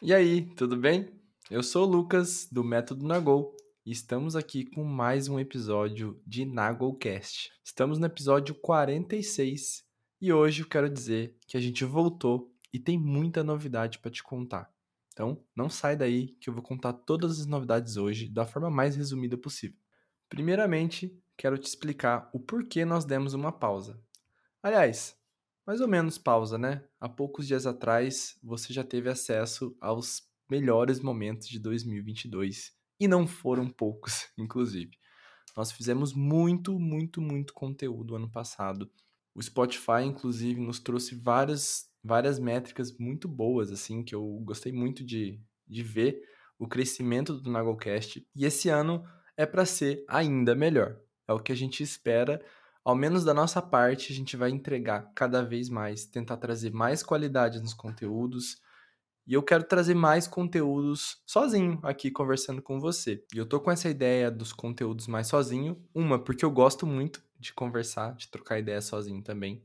E aí, tudo bem? Eu sou o Lucas, do Método Nagol, e estamos aqui com mais um episódio de Nagolcast. Estamos no episódio 46 e hoje eu quero dizer que a gente voltou e tem muita novidade para te contar. Então, não sai daí que eu vou contar todas as novidades hoje da forma mais resumida possível. Primeiramente, quero te explicar o porquê nós demos uma pausa. Aliás, mais ou menos pausa, né? Há poucos dias atrás você já teve acesso aos melhores momentos de 2022 e não foram poucos, inclusive. Nós fizemos muito, muito, muito conteúdo ano passado. O Spotify, inclusive, nos trouxe várias, várias métricas muito boas, assim, que eu gostei muito de, de ver o crescimento do Nagocast. E esse ano é para ser ainda melhor. É o que a gente espera ao menos da nossa parte, a gente vai entregar cada vez mais, tentar trazer mais qualidade nos conteúdos. E eu quero trazer mais conteúdos sozinho aqui conversando com você. E eu tô com essa ideia dos conteúdos mais sozinho. Uma, porque eu gosto muito de conversar, de trocar ideia sozinho também.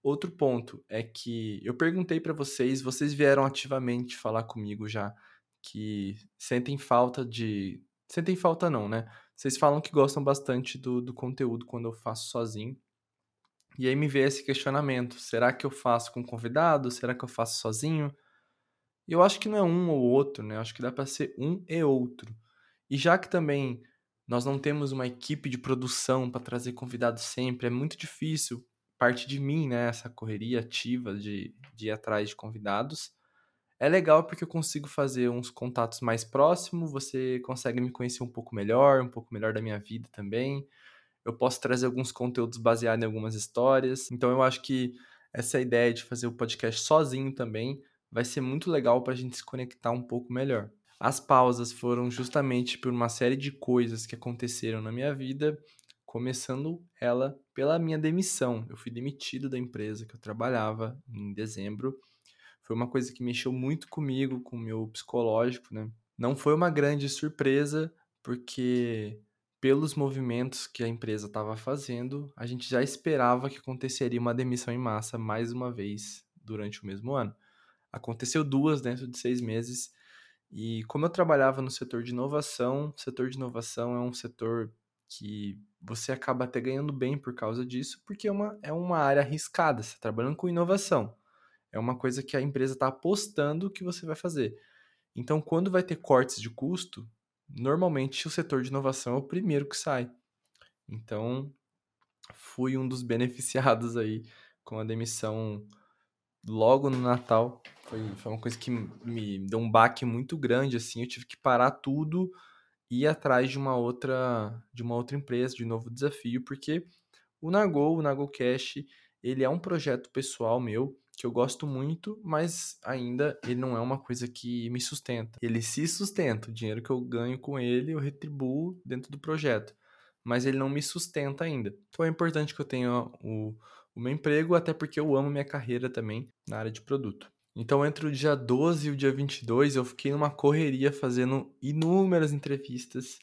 Outro ponto é que eu perguntei para vocês, vocês vieram ativamente falar comigo já que sentem falta de. Sentem falta não, né? Vocês falam que gostam bastante do, do conteúdo quando eu faço sozinho. E aí me vê esse questionamento: será que eu faço com convidado? Será que eu faço sozinho? E eu acho que não é um ou outro, né? Eu acho que dá para ser um e outro. E já que também nós não temos uma equipe de produção para trazer convidados sempre, é muito difícil parte de mim, né? Essa correria ativa de, de ir atrás de convidados. É legal porque eu consigo fazer uns contatos mais próximos, você consegue me conhecer um pouco melhor, um pouco melhor da minha vida também. Eu posso trazer alguns conteúdos baseados em algumas histórias. Então eu acho que essa ideia de fazer o podcast sozinho também vai ser muito legal para a gente se conectar um pouco melhor. As pausas foram justamente por uma série de coisas que aconteceram na minha vida, começando ela pela minha demissão. Eu fui demitido da empresa que eu trabalhava em dezembro foi uma coisa que mexeu muito comigo, com o meu psicológico, né? Não foi uma grande surpresa, porque pelos movimentos que a empresa estava fazendo, a gente já esperava que aconteceria uma demissão em massa mais uma vez durante o mesmo ano. Aconteceu duas dentro de seis meses, e como eu trabalhava no setor de inovação, setor de inovação é um setor que você acaba até ganhando bem por causa disso, porque é uma, é uma área arriscada, você está trabalhando com inovação. É uma coisa que a empresa está apostando que você vai fazer. Então, quando vai ter cortes de custo, normalmente o setor de inovação é o primeiro que sai. Então, fui um dos beneficiados aí com a demissão logo no Natal. Foi, foi uma coisa que me deu um baque muito grande, assim. Eu tive que parar tudo e ir atrás de uma outra, de uma outra empresa, de um novo desafio, porque o Nagol, o Nagol Cash, ele é um projeto pessoal meu que eu gosto muito, mas ainda ele não é uma coisa que me sustenta. Ele se sustenta, o dinheiro que eu ganho com ele eu retribuo dentro do projeto, mas ele não me sustenta ainda. Então é importante que eu tenha o, o meu emprego, até porque eu amo minha carreira também na área de produto. Então, entre o dia 12 e o dia 22, eu fiquei numa correria fazendo inúmeras entrevistas.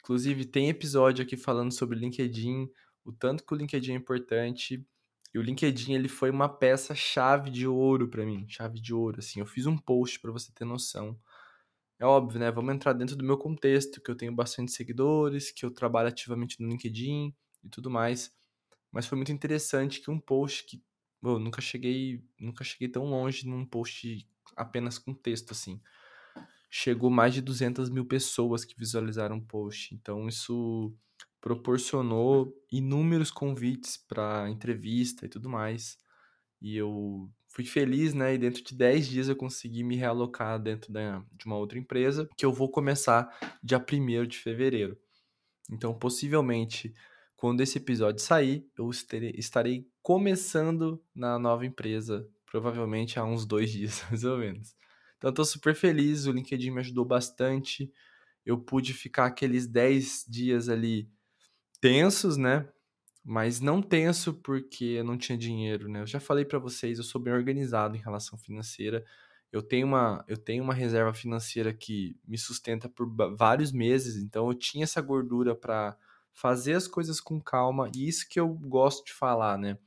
Inclusive, tem episódio aqui falando sobre LinkedIn, o tanto que o LinkedIn é importante. E o LinkedIn ele foi uma peça chave de ouro para mim, chave de ouro, assim. Eu fiz um post para você ter noção. É óbvio, né? Vamos entrar dentro do meu contexto, que eu tenho bastante seguidores, que eu trabalho ativamente no LinkedIn e tudo mais. Mas foi muito interessante que um post que eu nunca cheguei, nunca cheguei tão longe num post apenas com texto assim. Chegou mais de 200 mil pessoas que visualizaram o post. Então isso proporcionou inúmeros convites para entrevista e tudo mais. E eu fui feliz, né? E dentro de 10 dias eu consegui me realocar dentro da, de uma outra empresa, que eu vou começar dia 1 de fevereiro. Então, possivelmente, quando esse episódio sair, eu estarei, começando na nova empresa, provavelmente há uns dois dias, mais ou menos. Então, estou super feliz, o LinkedIn me ajudou bastante. Eu pude ficar aqueles 10 dias ali tensos, né? Mas não tenso porque eu não tinha dinheiro, né? Eu já falei para vocês, eu sou bem organizado em relação financeira. Eu tenho uma, eu tenho uma reserva financeira que me sustenta por vários meses, então eu tinha essa gordura para fazer as coisas com calma, e isso que eu gosto de falar, né?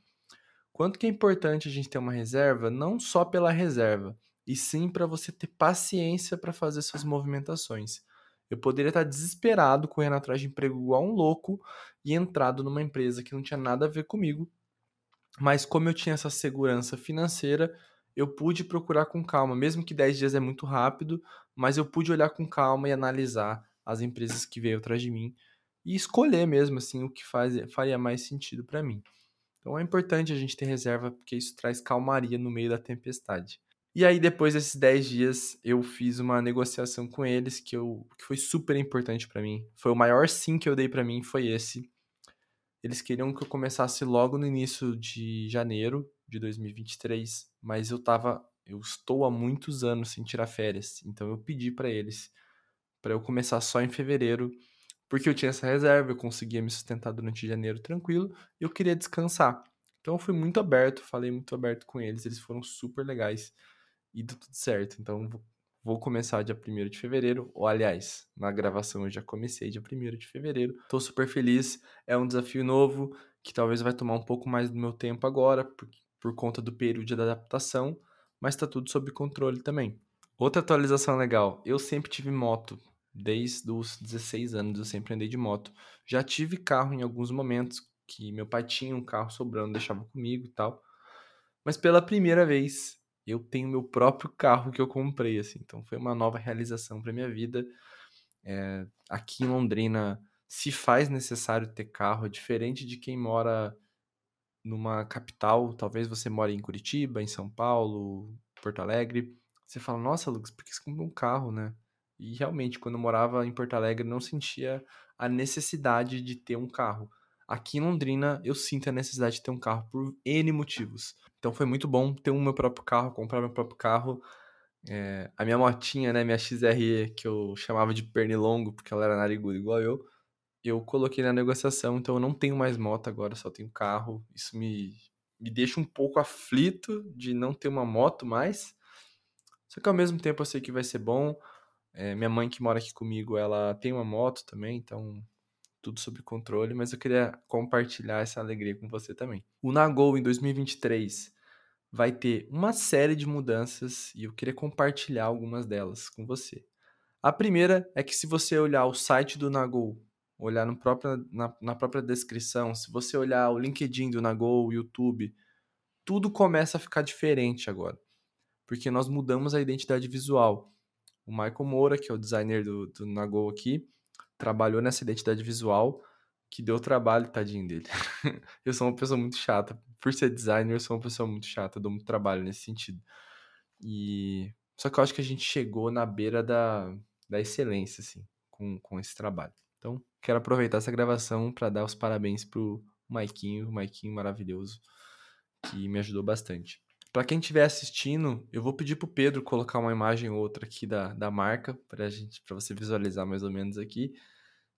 Quanto que é importante a gente ter uma reserva, não só pela reserva, e sim para você ter paciência para fazer suas movimentações. Eu poderia estar desesperado correndo atrás de emprego igual um louco e entrado numa empresa que não tinha nada a ver comigo, mas como eu tinha essa segurança financeira, eu pude procurar com calma, mesmo que 10 dias é muito rápido, mas eu pude olhar com calma e analisar as empresas que veio atrás de mim e escolher mesmo assim o que faz, faria mais sentido para mim. Então é importante a gente ter reserva porque isso traz calmaria no meio da tempestade. E aí depois desses 10 dias eu fiz uma negociação com eles que, eu, que foi super importante para mim. Foi o maior sim que eu dei para mim foi esse. Eles queriam que eu começasse logo no início de janeiro de 2023, mas eu tava eu estou há muitos anos sem tirar férias, então eu pedi para eles para eu começar só em fevereiro, porque eu tinha essa reserva, eu conseguia me sustentar durante janeiro tranquilo, e eu queria descansar. Então eu fui muito aberto, falei muito aberto com eles, eles foram super legais e deu tudo certo. Então vou começar dia 1 de fevereiro, ou aliás, na gravação eu já comecei dia 1 de fevereiro. Tô super feliz, é um desafio novo que talvez vai tomar um pouco mais do meu tempo agora, por, por conta do período de adaptação, mas tá tudo sob controle também. Outra atualização legal, eu sempre tive moto, desde os 16 anos eu sempre andei de moto. Já tive carro em alguns momentos, que meu pai tinha um carro sobrando, deixava comigo e tal. Mas pela primeira vez eu tenho meu próprio carro que eu comprei, assim. Então foi uma nova realização para minha vida. É, aqui em Londrina se faz necessário ter carro, é diferente de quem mora numa capital. Talvez você mora em Curitiba, em São Paulo, Porto Alegre. Você fala, nossa, Lucas, por que você comprou um carro, né? E realmente, quando eu morava em Porto Alegre, não sentia a necessidade de ter um carro. Aqui em Londrina, eu sinto a necessidade de ter um carro por N motivos. Então foi muito bom ter um meu próprio carro, comprar meu próprio carro. É, a minha motinha, né, minha XRE, que eu chamava de pernilongo, porque ela era nariguda igual eu, eu coloquei na negociação, então eu não tenho mais moto agora, só tenho carro. Isso me, me deixa um pouco aflito de não ter uma moto mais. Só que ao mesmo tempo eu sei que vai ser bom. É, minha mãe que mora aqui comigo, ela tem uma moto também, então tudo sob controle, mas eu queria compartilhar essa alegria com você também. O Nagol em 2023 vai ter uma série de mudanças e eu queria compartilhar algumas delas com você. A primeira é que se você olhar o site do Nagol, olhar no próprio, na, na própria descrição, se você olhar o LinkedIn do Nagol, o YouTube, tudo começa a ficar diferente agora. Porque nós mudamos a identidade visual. O Michael Moura, que é o designer do, do Nagol aqui, trabalhou nessa identidade visual que deu trabalho, tadinho dele. eu sou uma pessoa muito chata. Por ser designer, eu sou uma pessoa muito chata, dou muito trabalho nesse sentido. E só que eu acho que a gente chegou na beira da, da excelência, assim, com, com esse trabalho. Então, quero aproveitar essa gravação para dar os parabéns pro Maiquinho, Maiquinho maravilhoso, que me ajudou bastante. Para quem estiver assistindo, eu vou pedir pro Pedro colocar uma imagem ou outra aqui da, da marca para gente, para você visualizar mais ou menos aqui.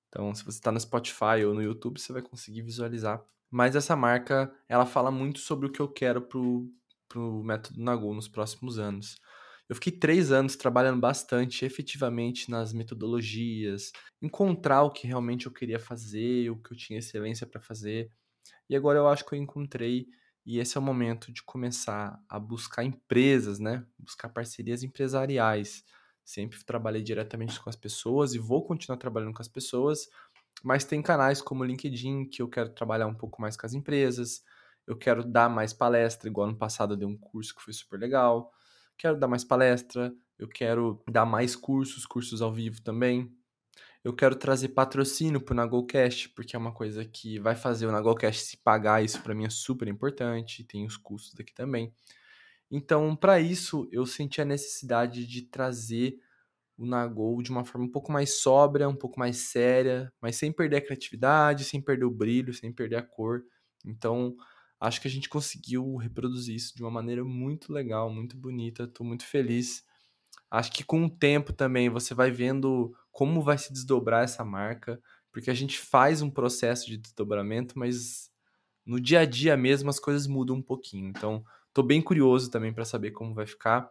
Então, se você está no Spotify ou no YouTube, você vai conseguir visualizar. Mas essa marca, ela fala muito sobre o que eu quero pro, pro método Nagu nos próximos anos. Eu fiquei três anos trabalhando bastante, efetivamente, nas metodologias, encontrar o que realmente eu queria fazer, o que eu tinha excelência para fazer. E agora eu acho que eu encontrei e esse é o momento de começar a buscar empresas, né? Buscar parcerias empresariais. Sempre trabalhei diretamente com as pessoas e vou continuar trabalhando com as pessoas, mas tem canais como o LinkedIn que eu quero trabalhar um pouco mais com as empresas. Eu quero dar mais palestra, igual ano passado eu dei um curso que foi super legal. Quero dar mais palestra, eu quero dar mais cursos, cursos ao vivo também eu quero trazer patrocínio pro Nagolcast, porque é uma coisa que vai fazer o Nagolcast se pagar, isso para mim é super importante, tem os custos daqui também. Então, para isso, eu senti a necessidade de trazer o Nagol de uma forma um pouco mais sóbria, um pouco mais séria, mas sem perder a criatividade, sem perder o brilho, sem perder a cor. Então, acho que a gente conseguiu reproduzir isso de uma maneira muito legal, muito bonita. Estou muito feliz. Acho que com o tempo também você vai vendo como vai se desdobrar essa marca, porque a gente faz um processo de desdobramento, mas no dia a dia mesmo as coisas mudam um pouquinho. Então, tô bem curioso também para saber como vai ficar.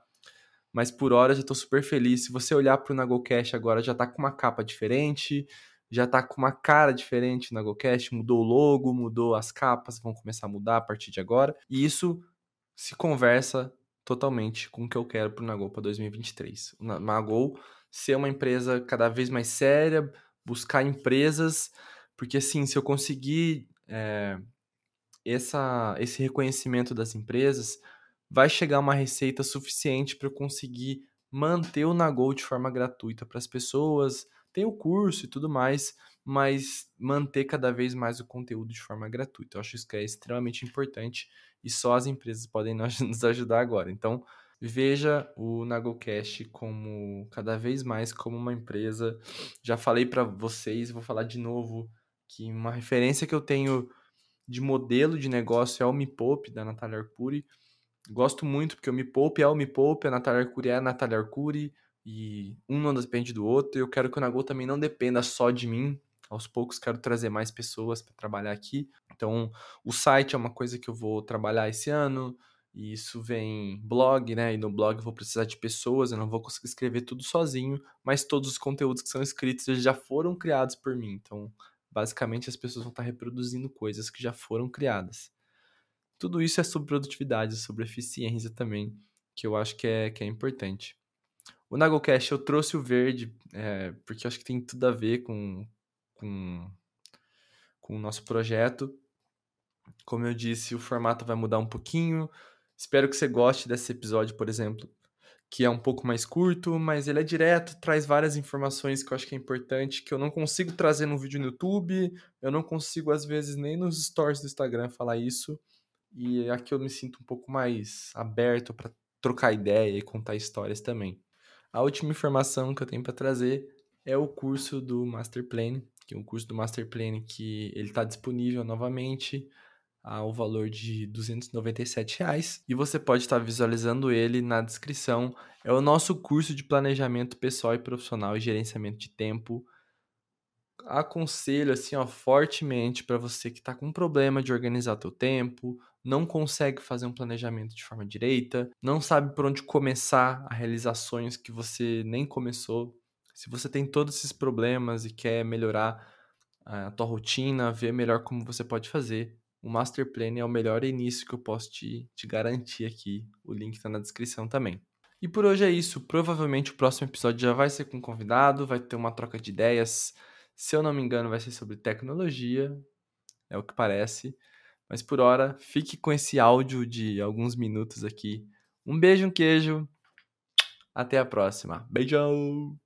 Mas por hora já tô super feliz. Se você olhar pro Nagocast agora, já tá com uma capa diferente, já tá com uma cara diferente no Nagocast, mudou o logo, mudou as capas, vão começar a mudar a partir de agora. E isso se conversa totalmente com o que eu quero para o Nagol para 2023. O Nagol ser uma empresa cada vez mais séria, buscar empresas, porque assim, se eu conseguir é, essa, esse reconhecimento das empresas, vai chegar uma receita suficiente para eu conseguir manter o Nagol de forma gratuita para as pessoas. Tem o curso e tudo mais, mas manter cada vez mais o conteúdo de forma gratuita. Eu acho isso que é extremamente importante e só as empresas podem nos ajudar agora. Então, veja o NagoCast como cada vez mais como uma empresa. Já falei para vocês, vou falar de novo que uma referência que eu tenho de modelo de negócio é o Me Poupe da Natália Arcuri. Gosto muito porque o Me Poupe é o Me Poupe, a Natália Arcuri é a Natália Arcuri e um não depende do outro. Eu quero que o Nagol também não dependa só de mim. Aos poucos quero trazer mais pessoas para trabalhar aqui. Então, o site é uma coisa que eu vou trabalhar esse ano. E isso vem blog, né? E no blog eu vou precisar de pessoas, eu não vou conseguir escrever tudo sozinho, mas todos os conteúdos que são escritos já foram criados por mim. Então, basicamente as pessoas vão estar reproduzindo coisas que já foram criadas. Tudo isso é sobre produtividade, sobre eficiência também, que eu acho que é, que é importante. O NagoCast eu trouxe o verde, é, porque eu acho que tem tudo a ver com, com, com o nosso projeto. Como eu disse, o formato vai mudar um pouquinho. Espero que você goste desse episódio, por exemplo, que é um pouco mais curto, mas ele é direto, traz várias informações que eu acho que é importante, que eu não consigo trazer no vídeo no YouTube, eu não consigo, às vezes, nem nos stories do Instagram falar isso. E aqui eu me sinto um pouco mais aberto para trocar ideia e contar histórias também. A última informação que eu tenho para trazer é o curso do Master Plan, um curso do Master Plan que ele está disponível novamente ao valor de 297 reais, e você pode estar visualizando ele na descrição. É o nosso curso de planejamento pessoal e profissional e gerenciamento de tempo. Aconselho assim, ó, fortemente para você que está com problema de organizar teu tempo, não consegue fazer um planejamento de forma direita, não sabe por onde começar a realizar sonhos que você nem começou. Se você tem todos esses problemas e quer melhorar a tua rotina, ver melhor como você pode fazer, o Master Plan é o melhor início que eu posso te, te garantir aqui. O link está na descrição também. E por hoje é isso. Provavelmente o próximo episódio já vai ser com convidado, vai ter uma troca de ideias. Se eu não me engano, vai ser sobre tecnologia, é o que parece. Mas por hora, fique com esse áudio de alguns minutos aqui. Um beijo, um queijo. Até a próxima. Beijão!